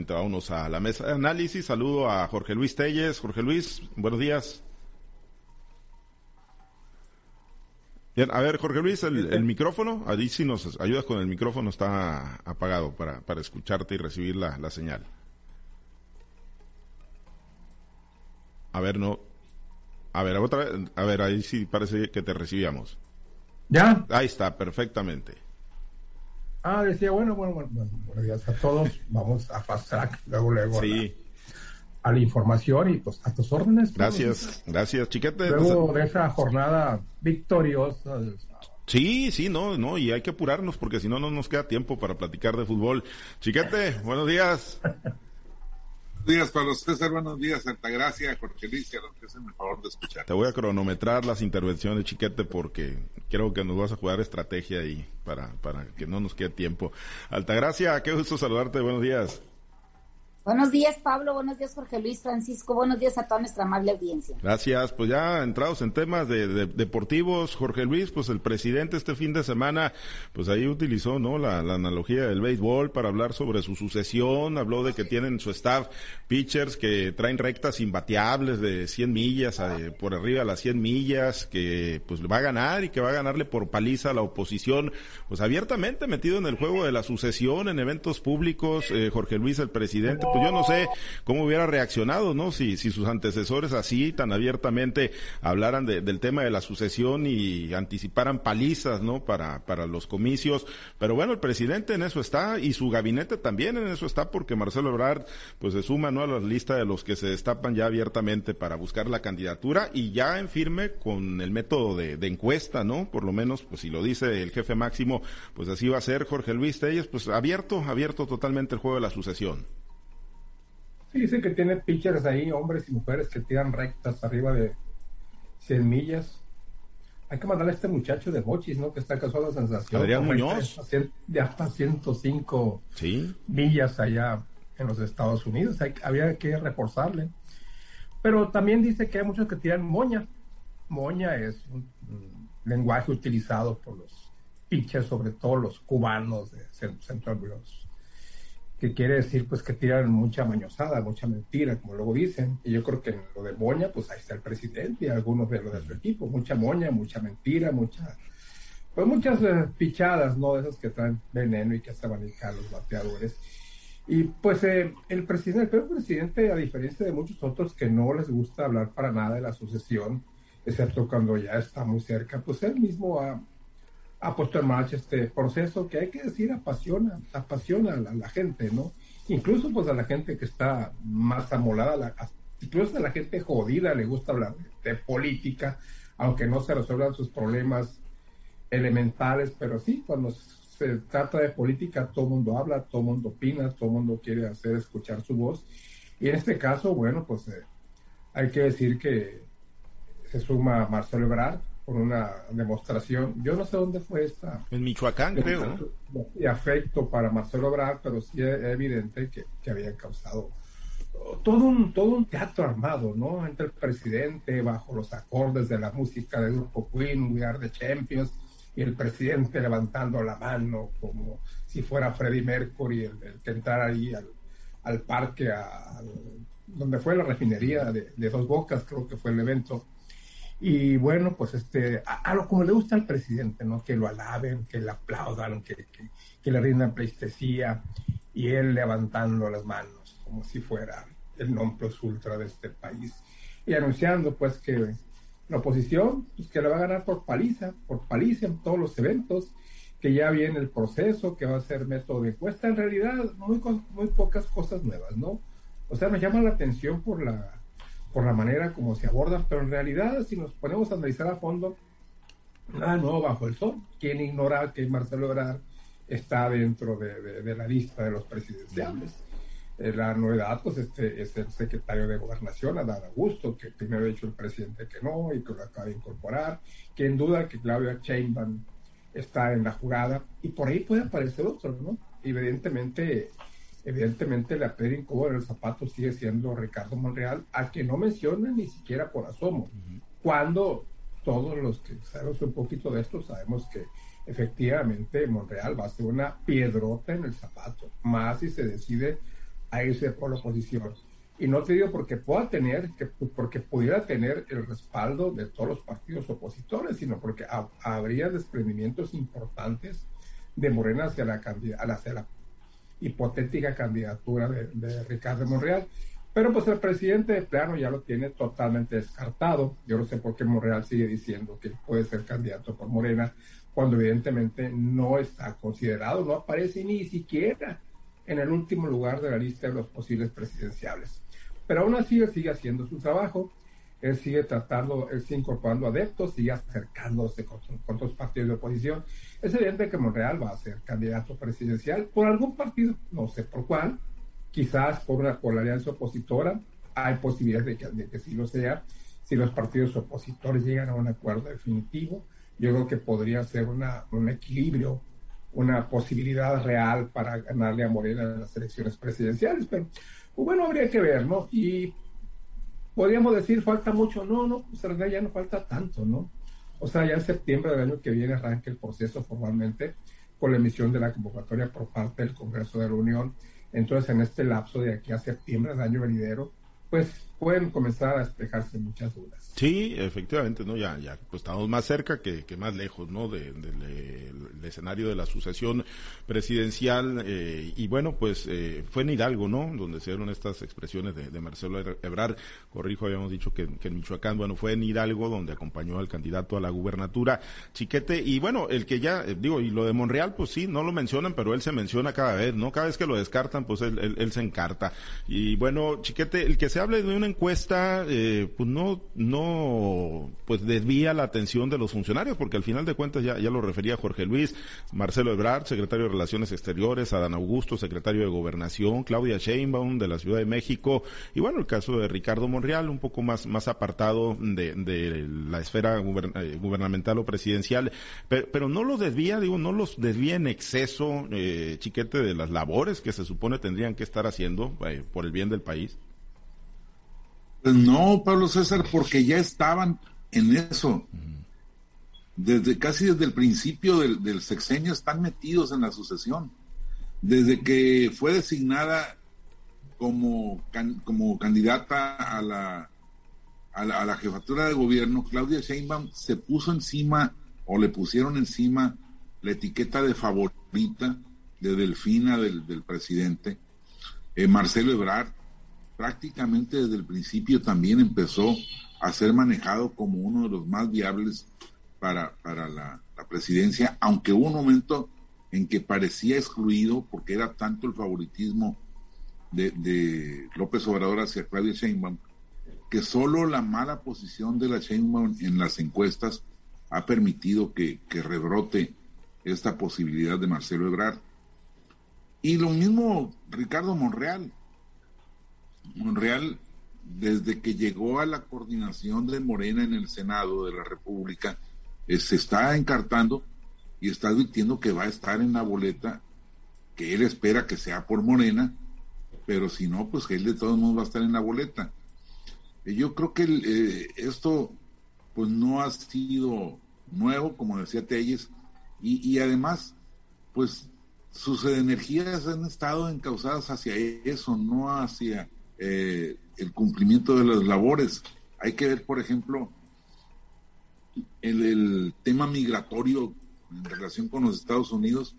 rápidamente vámonos a la mesa de análisis. Saludo a Jorge Luis Telles. Jorge Luis, buenos días. Bien, a ver, Jorge Luis, el, micrófono, ahí si nos ayudas con el micrófono, está apagado para, para escucharte y recibir la, la señal. A ver, no. A ver, otra vez, a ver, ahí sí parece que te recibíamos. ¿Ya? Ahí está, perfectamente. Ah, decía, bueno, bueno, bueno, buenos días a todos. Vamos a fast track, luego, luego. Sí. A la, información y pues a tus órdenes. Gracias, gracias, chiquete. Luego de esa jornada victoriosa Sí, sí, no, no, y hay que apurarnos porque si no, no nos queda tiempo para platicar de fútbol. Chiquete, buenos días. Buenos días, Pablo César. Buenos días, Gracia, Jorge Luis, que hacen el favor de escuchar. Te voy a cronometrar las intervenciones, Chiquete, porque creo que nos vas a jugar estrategia ahí para, para que no nos quede tiempo. Altagracia, qué gusto saludarte. Buenos días. Buenos días, Pablo. Buenos días, Jorge Luis Francisco. Buenos días a toda nuestra amable audiencia. Gracias. Pues ya entrados en temas de, deportivos, Jorge Luis, pues el presidente este fin de semana, pues ahí utilizó, ¿no? La, analogía del béisbol para hablar sobre su sucesión. Habló de que tienen su staff pitchers que traen rectas imbateables de 100 millas, eh, por arriba a las 100 millas, que pues va a ganar y que va a ganarle por paliza a la oposición, pues abiertamente metido en el juego de la sucesión en eventos públicos. Eh, Jorge Luis, el presidente, pues yo no sé cómo hubiera reaccionado, ¿no? Si, si sus antecesores así tan abiertamente hablaran del tema de la sucesión y anticiparan palizas, ¿no? Para, para los comicios. Pero bueno, el presidente en eso está y su gabinete también en eso está porque Marcelo Ebrard pues se suma, ¿no? A la lista de los que se destapan ya abiertamente para buscar la candidatura y ya en firme con el método de, de encuesta, ¿no? Por lo menos, pues si lo dice el jefe máximo, pues así va a ser Jorge Luis Telles, pues abierto, abierto totalmente el juego de la sucesión. Sí, dice que tiene pitchers ahí, hombres y mujeres que tiran rectas arriba de 100 millas. Hay que mandarle a este muchacho de Mochis, ¿no? Que está casado a sensación. Adrián Muñoz. De hasta 105 millas allá en los Estados Unidos. Hay, había que reforzarle. Pero también dice que hay muchos que tiran moña. Moña es un, lenguaje utilizado por los pitchers, sobre todo los cubanos de Central Bros que quiere decir pues que tiran mucha mañosada, mucha mentira, como luego dicen. Y yo creo que en lo de moña, pues ahí está el presidente y algunos de los de su equipo. Mucha moña, mucha mentira, mucha... Pues muchas eh, pichadas, ¿no? Esas que traen veneno y que hasta van a los bateadores. Y pues eh, el presidente, el presidente, a diferencia de muchos otros que no les gusta hablar para nada de la sucesión, excepto cuando ya está muy cerca, pues él mismo ha ha puesto en marcha este proceso que hay que decir apasiona, apasiona a la, gente, ¿no? Incluso pues a la gente que está más amolada, la, incluso a la gente jodida le gusta hablar de, política, aunque no se resuelvan sus problemas elementales, pero sí, cuando se trata de política todo el mundo habla, todo el mundo opina, todo el mundo quiere hacer escuchar su voz. Y en este caso, bueno, pues eh, hay que decir que se suma Marcelo Ebrard, una demostración. Yo no sé dónde fue esta. En Michoacán, creo. Y afecto para Marcelo Ebrard, pero sí es evidente que, que habían causado todo un, todo un teatro armado, ¿no? Entre el presidente, bajo los acordes de la música del grupo Queen, We Are the Champions, y el presidente levantando la mano como si fuera Freddie Mercury, el, que entrara ahí al, al parque, donde fue la refinería de, de, Dos Bocas, creo que fue el evento y bueno, pues este, a, lo como le gusta al presidente, ¿no? Que lo alaben, que le aplaudan, que, que, le rindan pleistesía, y él levantando las manos, como si fuera el non plus ultra de este país. Y anunciando, pues, que la oposición, pues que le va a ganar por paliza, por paliza en todos los eventos, que ya viene el proceso, que va a ser método de encuesta. En realidad, muy, muy pocas cosas nuevas, ¿no? O sea, me llama la atención por la por la manera como se abordan, pero en realidad si nos ponemos a analizar a fondo, nada nuevo bajo el sol. ¿Quién ignora que Marcelo Ebrard está dentro de, la lista de los presidenciales? Eh, la novedad pues este es el secretario de gobernación, Adán Augusto, que primero ha dicho el presidente que no y que lo acaba de incorporar, que en duda que Claudia Sheinbaum está en la jugada y por ahí puede aparecer otro, ¿no? Evidentemente Evidentemente la piedra incómoda del zapato sigue siendo Ricardo Monreal, a que no menciona ni siquiera por asomo, cuando todos los que sabemos un poquito de esto sabemos que efectivamente Monreal va a ser una piedrota en el zapato, más si se decide a irse por la oposición. Y no te digo porque pueda tener, que, porque pudiera tener el respaldo de todos los partidos opositores, sino porque habría desprendimientos importantes de Morena hacia la, hacia la hipotética candidatura de, Ricardo Monreal. Pero pues el presidente de plano ya lo tiene totalmente descartado. Yo no sé por qué Monreal sigue diciendo que puede ser candidato por Morena, cuando evidentemente no está considerado, no aparece ni siquiera en el último lugar de la lista de los posibles presidenciales. Pero aún así él sigue haciendo su trabajo, él sigue tratando, él sigue incorporando adeptos, sigue acercándose con, otros partidos de oposición. Es evidente que Monreal va a ser candidato presidencial por algún partido, no sé por cuál, quizás por, una, por la alianza opositora, hay posibilidades de que, de que sí lo sea, si los partidos opositores llegan a un acuerdo definitivo, yo creo que podría ser una, un equilibrio, una posibilidad real para ganarle a Morena en las elecciones presidenciales, pero pues bueno, habría que ver, ¿no? Y podríamos decir, falta mucho, no, no, pues en ya no falta tanto, ¿no? O sea, ya en septiembre del año que viene arranca el proceso formalmente con la emisión de la convocatoria por parte del Congreso de la Unión. Entonces, en este lapso de aquí a septiembre del año venidero, pues pueden comenzar a despejarse muchas dudas. Sí, efectivamente, ¿no? Ya, ya pues estamos más cerca que, que más lejos, ¿no? Del escenario de la sucesión presidencial. Eh, y bueno, pues eh, fue en Hidalgo, ¿no? Donde se dieron estas expresiones de, Marcelo Ebrar. Corrijo, habíamos dicho que, en Michoacán, bueno, fue en Hidalgo donde acompañó al candidato a la gubernatura, Chiquete. Y bueno, el que ya, eh, digo, y lo de Monreal, pues sí, no lo mencionan, pero él se menciona cada vez, ¿no? Cada vez que lo descartan, pues él, él, él se encarta. Y bueno, Chiquete, el que se hable de una encuesta, eh, pues no, no, pues desvía la atención de los funcionarios, porque al final de cuentas ya, ya lo refería Jorge Luis, Marcelo Ebrard, secretario de Relaciones Exteriores, Adán Augusto, secretario de Gobernación, Claudia Sheinbaum de la Ciudad de México, y bueno, el caso de Ricardo Monreal, un poco más, más apartado de, la esfera eh, gubernamental o presidencial, pero, no los desvía, digo, no los desvía en exceso, eh, chiquete, de las labores que se supone tendrían que estar haciendo eh, por el bien del país. Pues no, Pablo César, porque ya estaban en eso. Desde casi desde el principio del, sexenio están metidos en la sucesión. Desde que fue designada como, como candidata a la, a la, a la jefatura de gobierno, Claudia Sheinbaum se puso encima o le pusieron encima la etiqueta de favorita de Delfina del, del presidente. Eh, Marcelo Ebrard prácticamente desde el principio también empezó a ser manejado como uno de los más viables para, para la, presidencia, aunque hubo un momento en que parecía excluido porque era tanto el favoritismo de, López Obrador hacia Claudia Sheinbaum, que solo la mala posición de la Sheinbaum en las encuestas ha permitido que, que rebrote esta posibilidad de Marcelo Ebrard. Y lo mismo Ricardo Monreal, Monreal, desde que llegó a la coordinación de Morena en el Senado de la República, eh, se está encartando y está advirtiendo que va a estar en la boleta, que él espera que sea por Morena, pero si no, pues que él de todos modos va a estar en la boleta. Eh, yo creo que eh, esto pues no ha sido nuevo, como decía Telles, y, y además, pues sus energías han estado encausadas hacia eso, no hacia eh, el cumplimiento de las labores. Hay que ver, por ejemplo, el, tema migratorio en relación con los Estados Unidos.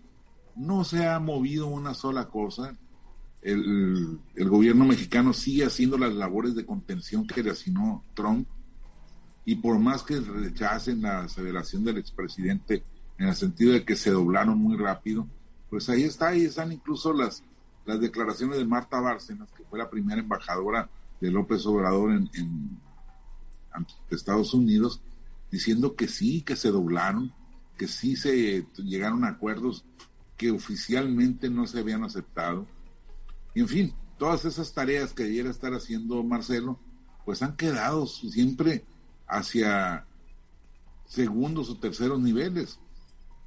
No se ha movido una sola cosa. El, el, gobierno mexicano sigue haciendo las labores de contención que le asignó Trump y por más que rechacen la aseveración del expresidente en el sentido de que se doblaron muy rápido, pues ahí está, ahí están incluso las las declaraciones de Marta Bárcenas, que fue la primera embajadora de López Obrador en, Estados Unidos, diciendo que sí, que se doblaron, que sí se llegaron a acuerdos que oficialmente no se habían aceptado. Y en fin, todas esas tareas que debiera estar haciendo Marcelo, pues han quedado siempre hacia segundos o terceros niveles.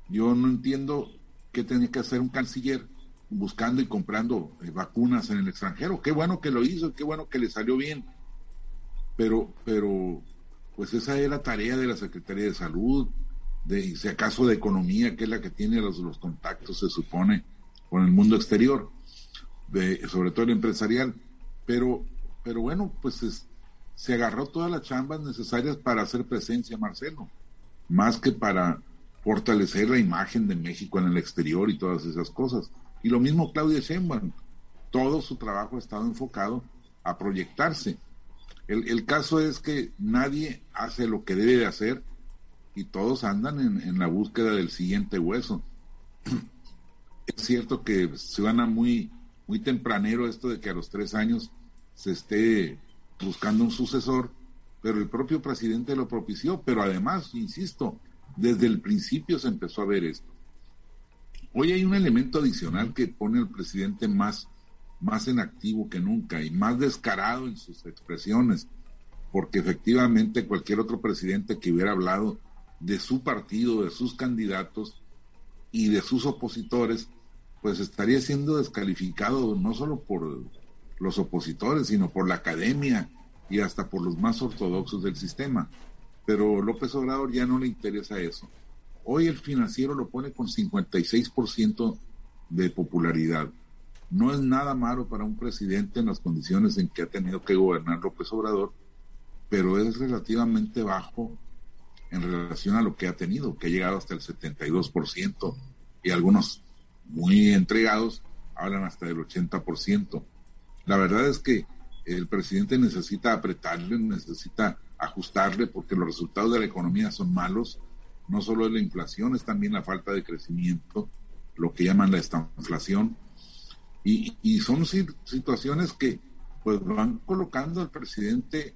Yo no entiendo qué tenía que hacer un canciller buscando y comprando eh, vacunas en el extranjero. Qué bueno que lo hizo, qué bueno que le salió bien. Pero, pero, pues esa es la tarea de la Secretaría de Salud, de si acaso de Economía, que es la que tiene los, los contactos, se supone, con el mundo exterior. sobre todo el empresarial. Pero, pero bueno, pues se agarró todas las chambas necesarias para hacer presencia, Marcelo, más que para fortalecer la imagen de México en el exterior y todas esas cosas. Y lo mismo Claudia Sheinbaum, todo su trabajo ha estado enfocado a proyectarse. El, caso es que nadie hace lo que debe de hacer y todos andan en, en la búsqueda del siguiente hueso. es cierto que suena muy, muy tempranero esto de que a los tres años se esté buscando un sucesor, pero el propio presidente lo propició, pero además, insisto, desde el principio se empezó a ver esto. Hoy hay un elemento adicional que pone al presidente más, más en activo que nunca y más descarado en sus expresiones, porque efectivamente cualquier otro presidente que hubiera hablado de su partido, de sus candidatos y de sus opositores, pues estaría siendo descalificado no solo por los opositores, sino por la academia y hasta por los más ortodoxos del sistema. Pero López Obrador ya no le interesa eso. Hoy el financiero lo pone con 56% de popularidad. No es nada malo para un presidente en las condiciones en que ha tenido que gobernar López Obrador, pero es relativamente bajo en relación a lo que ha tenido, que ha llegado hasta el 72% y algunos muy entregados hablan hasta del 80%. La verdad es que el presidente necesita apretarle, necesita ajustarle porque los resultados de la economía son malos. No solo es la inflación, es también la falta de crecimiento, lo que llaman la estanflación. Y, y son situaciones que pues van colocando al presidente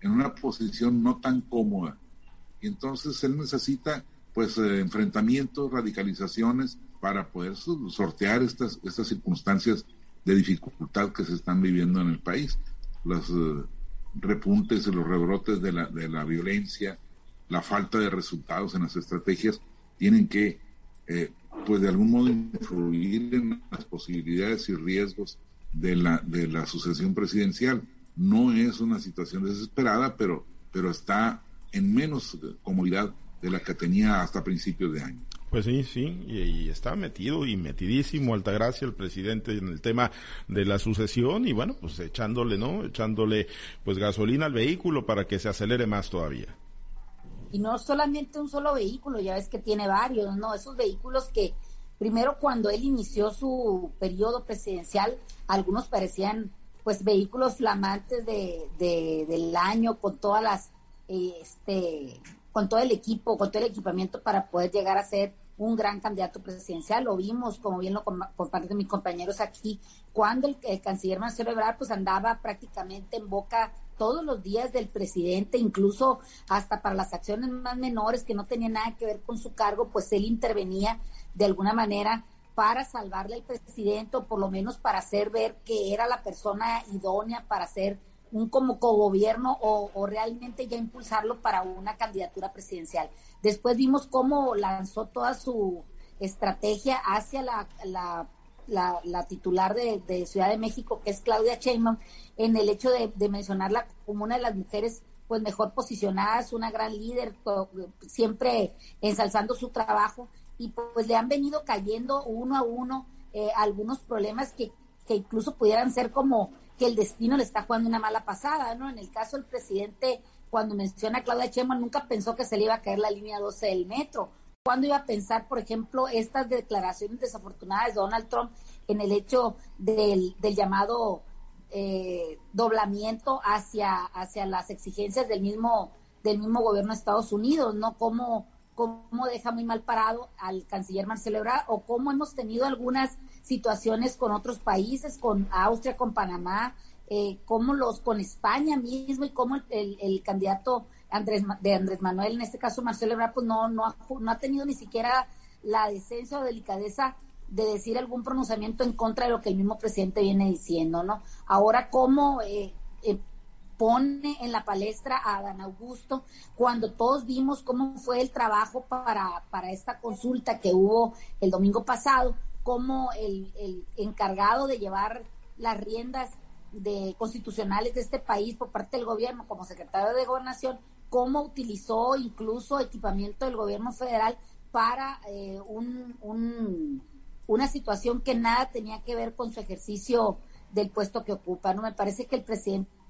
en una posición no tan cómoda. Y entonces él necesita pues eh, enfrentamientos, radicalizaciones para poder sortear estas, estas circunstancias de dificultad que se están viviendo en el país. Los eh, repuntes y los rebrotes de la, de la violencia, la falta de resultados en las estrategias, tienen que, eh, pues de algún modo, influir en las posibilidades y riesgos de la, de la sucesión presidencial. No es una situación desesperada, pero, pero está en menos comodidad de la que tenía hasta principios de año. Pues sí, sí, y, está metido y metidísimo Altagracia, el presidente, en el tema de la sucesión y bueno, pues echándole, ¿no? Echándole pues gasolina al vehículo para que se acelere más todavía. Y no solamente un solo vehículo, ya ves que tiene varios, ¿no? Esos vehículos que primero cuando él inició su periodo presidencial, algunos parecían pues vehículos flamantes de, de del año con todas las, este, con todo el equipo, con todo el equipamiento para poder llegar a ser un gran candidato presidencial. Lo vimos, como bien lo comparten mis compañeros aquí, cuando el, canciller Marcelo Ebrard pues andaba prácticamente en boca todos los días del presidente, incluso hasta para las acciones más menores que no tenían nada que ver con su cargo, pues él intervenía de alguna manera para salvarle al presidente o por lo menos para hacer ver que era la persona idónea para ser un como cogobierno o, o realmente ya impulsarlo para una candidatura presidencial. Después vimos cómo lanzó toda su estrategia hacia la, la, la, titular de, Ciudad de México, que es Claudia Sheinbaum, en el hecho de, mencionarla como una de las mujeres pues mejor posicionadas, una gran líder, siempre ensalzando su trabajo y pues le han venido cayendo uno a uno eh, algunos problemas que, que incluso pudieran ser como que el destino le está jugando una mala pasada, ¿no? En el caso del presidente, cuando menciona a Claudia Chema, nunca pensó que se le iba a caer la línea 12 del metro. ¿Cuándo iba a pensar, por ejemplo, estas declaraciones desafortunadas de Donald Trump en el hecho del, llamado eh, doblamiento hacia, hacia las exigencias del mismo, del mismo gobierno de Estados Unidos, ¿no? Cómo, cómo deja muy mal parado al canciller Marcelo Ebrard o cómo hemos tenido algunas situaciones con otros países, con Austria, con Panamá, eh, como los con España mismo y como el, candidato Andrés de Andrés Manuel, en este caso Marcelo Ebrard, pues no, no, ha, no ha tenido ni siquiera la decencia o delicadeza de decir algún pronunciamiento en contra de lo que el mismo presidente viene diciendo, ¿no? Ahora, ¿cómo eh, eh, pone en la palestra a Dan Augusto cuando todos vimos cómo fue el trabajo para, para esta consulta que hubo el domingo pasado? como el, el encargado de llevar las riendas de constitucionales de este país por parte del gobierno como secretario de gobernación, cómo utilizó incluso equipamiento del gobierno federal para eh, un, una situación que nada tenía que ver con su ejercicio del puesto que ocupa. No me parece que el presidente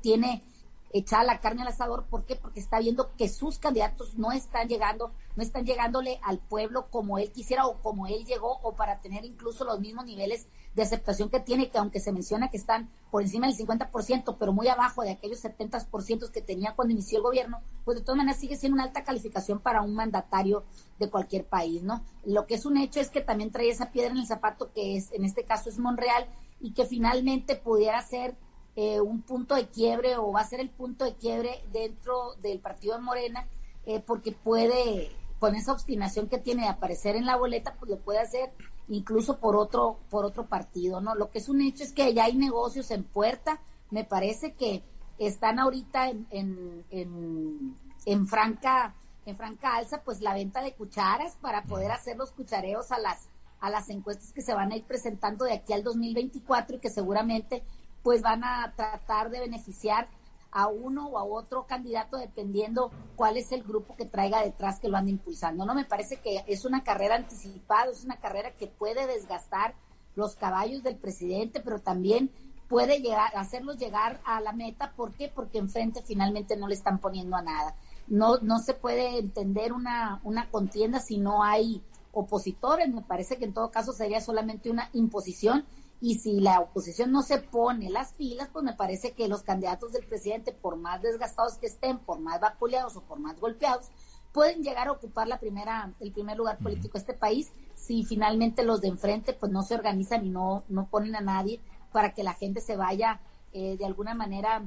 tiene echada la carne al asador. ¿Por qué? Porque está viendo que sus candidatos no están llegando, no están llegándole al pueblo como él quisiera o como él llegó o para tener incluso los mismos niveles de aceptación que tiene, que aunque se menciona que están por encima del 50%, pero muy abajo de aquellos 70% que tenía cuando inició el gobierno, pues de todas maneras sigue siendo una alta calificación para un mandatario de cualquier país, ¿no? Lo que es un hecho es que también trae esa piedra en el zapato que es, en este caso es Monreal, y que finalmente pudiera ser eh, un punto de quiebre o va a ser el punto de quiebre dentro del partido de Morena, eh, porque puede, con esa obstinación que tiene de aparecer en la boleta, pues lo puede hacer incluso por otro, por otro partido, ¿no? Lo que es un hecho es que ya hay negocios en puerta, me parece que están ahorita en, en, en, franca en franca alza pues la venta de cucharas para poder hacer los cuchareos a las a las encuestas que se van a ir presentando de aquí al 2024 y que seguramente pues van a tratar de beneficiar a uno o a otro candidato dependiendo cuál es el grupo que traiga detrás que lo ande impulsando. No me parece que es una carrera anticipada, es una carrera que puede desgastar los caballos del presidente, pero también puede llegar, hacerlos llegar a la meta. ¿Por qué? Porque enfrente finalmente no le están poniendo a nada. No, no se puede entender una, una contienda si no hay opositores. Me parece que en todo caso sería solamente una imposición y si la oposición no se pone las pilas, pues me parece que los candidatos del presidente, por más desgastados que estén, por más vapuleados o por más golpeados, pueden llegar a ocupar la primera, el primer lugar político de este país. Si finalmente los de enfrente pues no se organizan y no, no ponen a nadie para que la gente se vaya eh, de alguna manera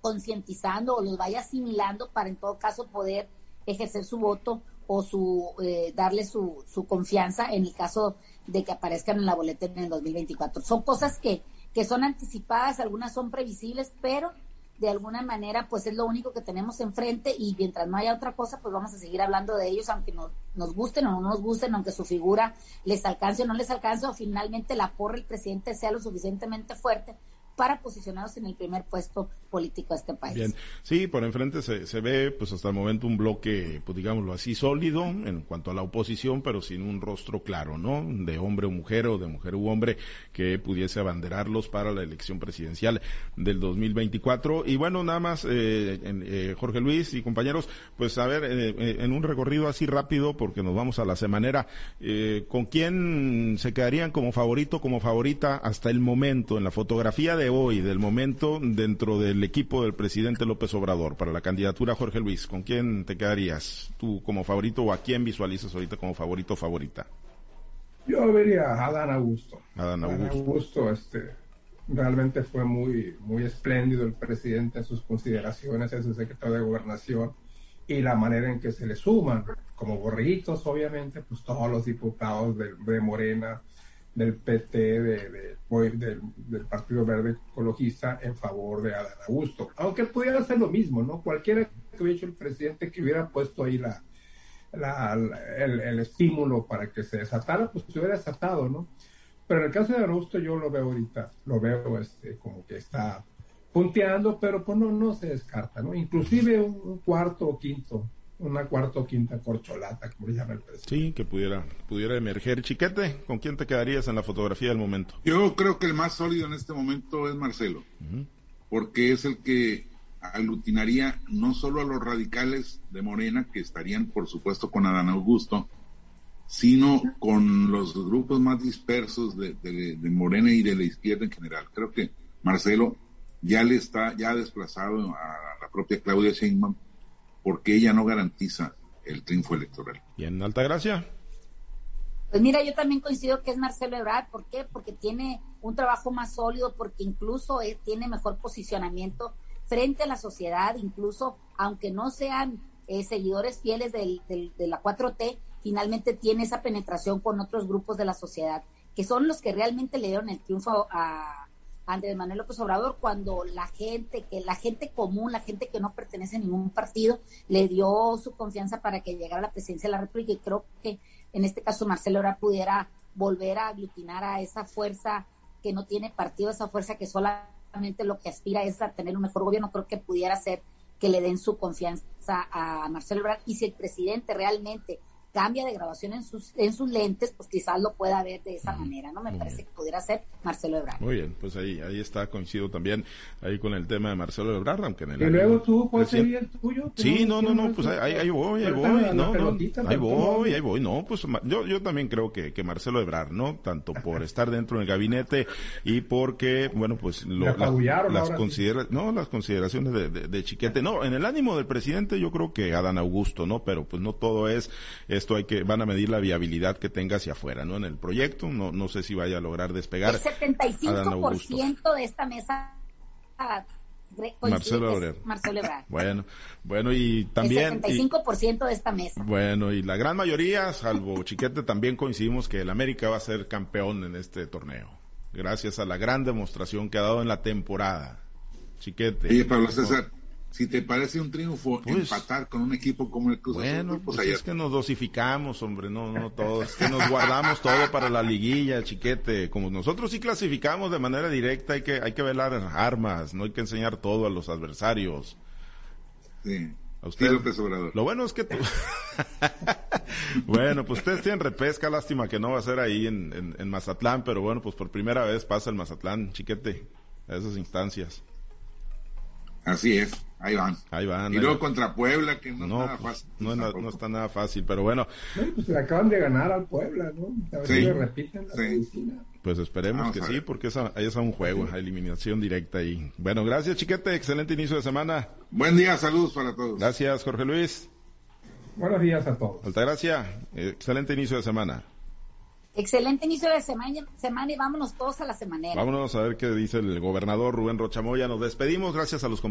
concientizando o los vaya asimilando para en todo caso poder ejercer su voto o su eh, darle su, su confianza. En el caso de que aparezcan en la boleta en el 2024. Son cosas que, que son anticipadas, algunas son previsibles, pero de alguna manera pues es lo único que tenemos enfrente y mientras no haya otra cosa pues vamos a seguir hablando de ellos aunque no, nos gusten o no nos gusten, aunque su figura les alcance o no les alcance o finalmente la porra el presidente sea lo suficientemente fuerte para posicionarnos en el primer puesto político de este país. Bien, sí, por enfrente se, se ve, pues hasta el momento un bloque, pues digámoslo así, sólido en cuanto a la oposición, pero sin un rostro claro, ¿no? De hombre o mujer o de mujer u hombre que pudiese abanderarlos para la elección presidencial del 2024. Y bueno, nada más, eh, eh, Jorge Luis y compañeros, pues a ver, eh, en un recorrido así rápido, porque nos vamos a la semanera, ¿con quién se quedarían como favorito, como favorita hasta el momento en la fotografía de hoy, del momento, dentro del equipo del presidente López Obrador para la candidatura Jorge Luis? ¿Con quién te quedarías tú como favorito o a quién visualizas ahorita como favorito o favorita? Yo vería a Adán Augusto. Adán Augusto. Augusto, este, realmente fue muy, muy espléndido el presidente en sus consideraciones, en su secretario de gobernación y la manera en que se le suman, como borritos, obviamente, pues todos los diputados de, de Morena, del PT, de, del Partido Verde Ecologista en favor de Adán Augusto. Aunque pudiera hacer lo mismo, ¿no? Cualquiera que hubiera hecho el presidente que hubiera puesto ahí la, el, estímulo para que se desatara, pues se hubiera desatado, ¿no? Pero en el caso de Adán Augusto yo lo veo ahorita, lo veo este, como que está punteando, pero pues no, no se descarta, ¿no? Inclusive un cuarto o quinto una cuarta o quinta corcholata, como le llama el presidente. Sí, que pudiera, pudiera emerger. Chiquete, ¿con quién te quedarías en la fotografía del momento? Yo creo que el más sólido en este momento es Marcelo, porque es el que aglutinaría no solo a los radicales de Morena, que estarían por supuesto con Adán Augusto, sino con los grupos más dispersos de, de Morena y de la izquierda en general. Creo que Marcelo ya le está, ya ha desplazado a la propia Claudia Sheinbaum porque ella no garantiza el triunfo electoral. ¿Y en Altagracia? Pues mira, yo también coincido que es Marcelo Ebrard. ¿Por qué? Porque tiene un trabajo más sólido, porque incluso él tiene mejor posicionamiento frente a la sociedad, incluso aunque no sean eh, seguidores fieles del, de la 4T, finalmente tiene esa penetración con otros grupos de la sociedad, que son los que realmente le dieron el triunfo a, Andrés Manuel López Obrador cuando la gente, que la gente común, la gente que no pertenece a ningún partido, le dio su confianza para que llegara a la presidencia de la República y creo que en este caso Marcelo ahora pudiera volver a aglutinar a esa fuerza que no tiene partido, esa fuerza que solamente lo que aspira es a tener un mejor gobierno, creo que pudiera ser que le den su confianza a Marcelo Ebrard y si el presidente realmente cambia de graduación en sus, en sus lentes, pues quizás lo pueda ver de esa manera, ¿no? Me parece que pudiera ser Marcelo Ebrard. Muy bien, pues ahí, ahí está, coincido también ahí con el tema de Marcelo Ebrard, aunque en el Y luego tú, ¿cuál sería el tuyo? Sí, no, no, no, pues ahí, ahí voy, ahí voy, no, no, ahí voy, ahí voy, no, pues yo, yo también creo que, que Marcelo Ebrard, ¿no? Tanto por estar dentro del gabinete y porque, bueno, pues lo, la, las, considera, no, las consideraciones de, de, de, Chiquete, no, en el ánimo del presidente yo creo que Adán Augusto, ¿no? Pero pues no todo es, esto hay que, van a medir la viabilidad que tenga hacia afuera, ¿no? En el proyecto, no, no sé si vaya a lograr despegar. El 75% de esta mesa Marcelo Ebrard. Marcelo Ebrard. Bueno, bueno y también... El 75% de esta mesa. Bueno, y la gran mayoría, salvo Chiquete, también coincidimos que el América va a ser campeón en este torneo. Gracias a la gran demostración que ha dado en la temporada. Chiquete. Y Pablo César, si te parece un triunfo pues, empatar con un equipo como el Cruz bueno, Azul, pues, pues es que nos dosificamos, hombre, no, no todos, es que nos guardamos todo para la liguilla, chiquete, como nosotros sí clasificamos de manera directa, hay que, hay que velar armas, no hay que enseñar todo a los adversarios. Sí. A usted, Lo bueno es que tú... bueno, pues ustedes tienen repesca, lástima que no va a ser ahí en, en, en Mazatlán, pero bueno, pues por primera vez pasa el Mazatlán, chiquete, a esas instancias. Así es, ahí van. Ahí van. Y luego contra Puebla, que no, no está nada fácil. No, no, está nada fácil, pero bueno. pues le acaban de ganar al Puebla, ¿no? A ver sí. si le repiten la sí. medicina. Pues esperemos Vamos que sí, porque esa, ahí es a un juego, sí. a eliminación directa ahí. Bueno, gracias, Chiquete. Excelente inicio de semana. Buen día, saludos para todos. Gracias, Jorge Luis. Buenos días a todos. Altagracia, excelente inicio de semana. Excelente inicio de semana, semana y vámonos todos a la semanera. Vámonos a ver qué dice el gobernador Rubén Rochamoya. Nos despedimos, gracias a los compañeros.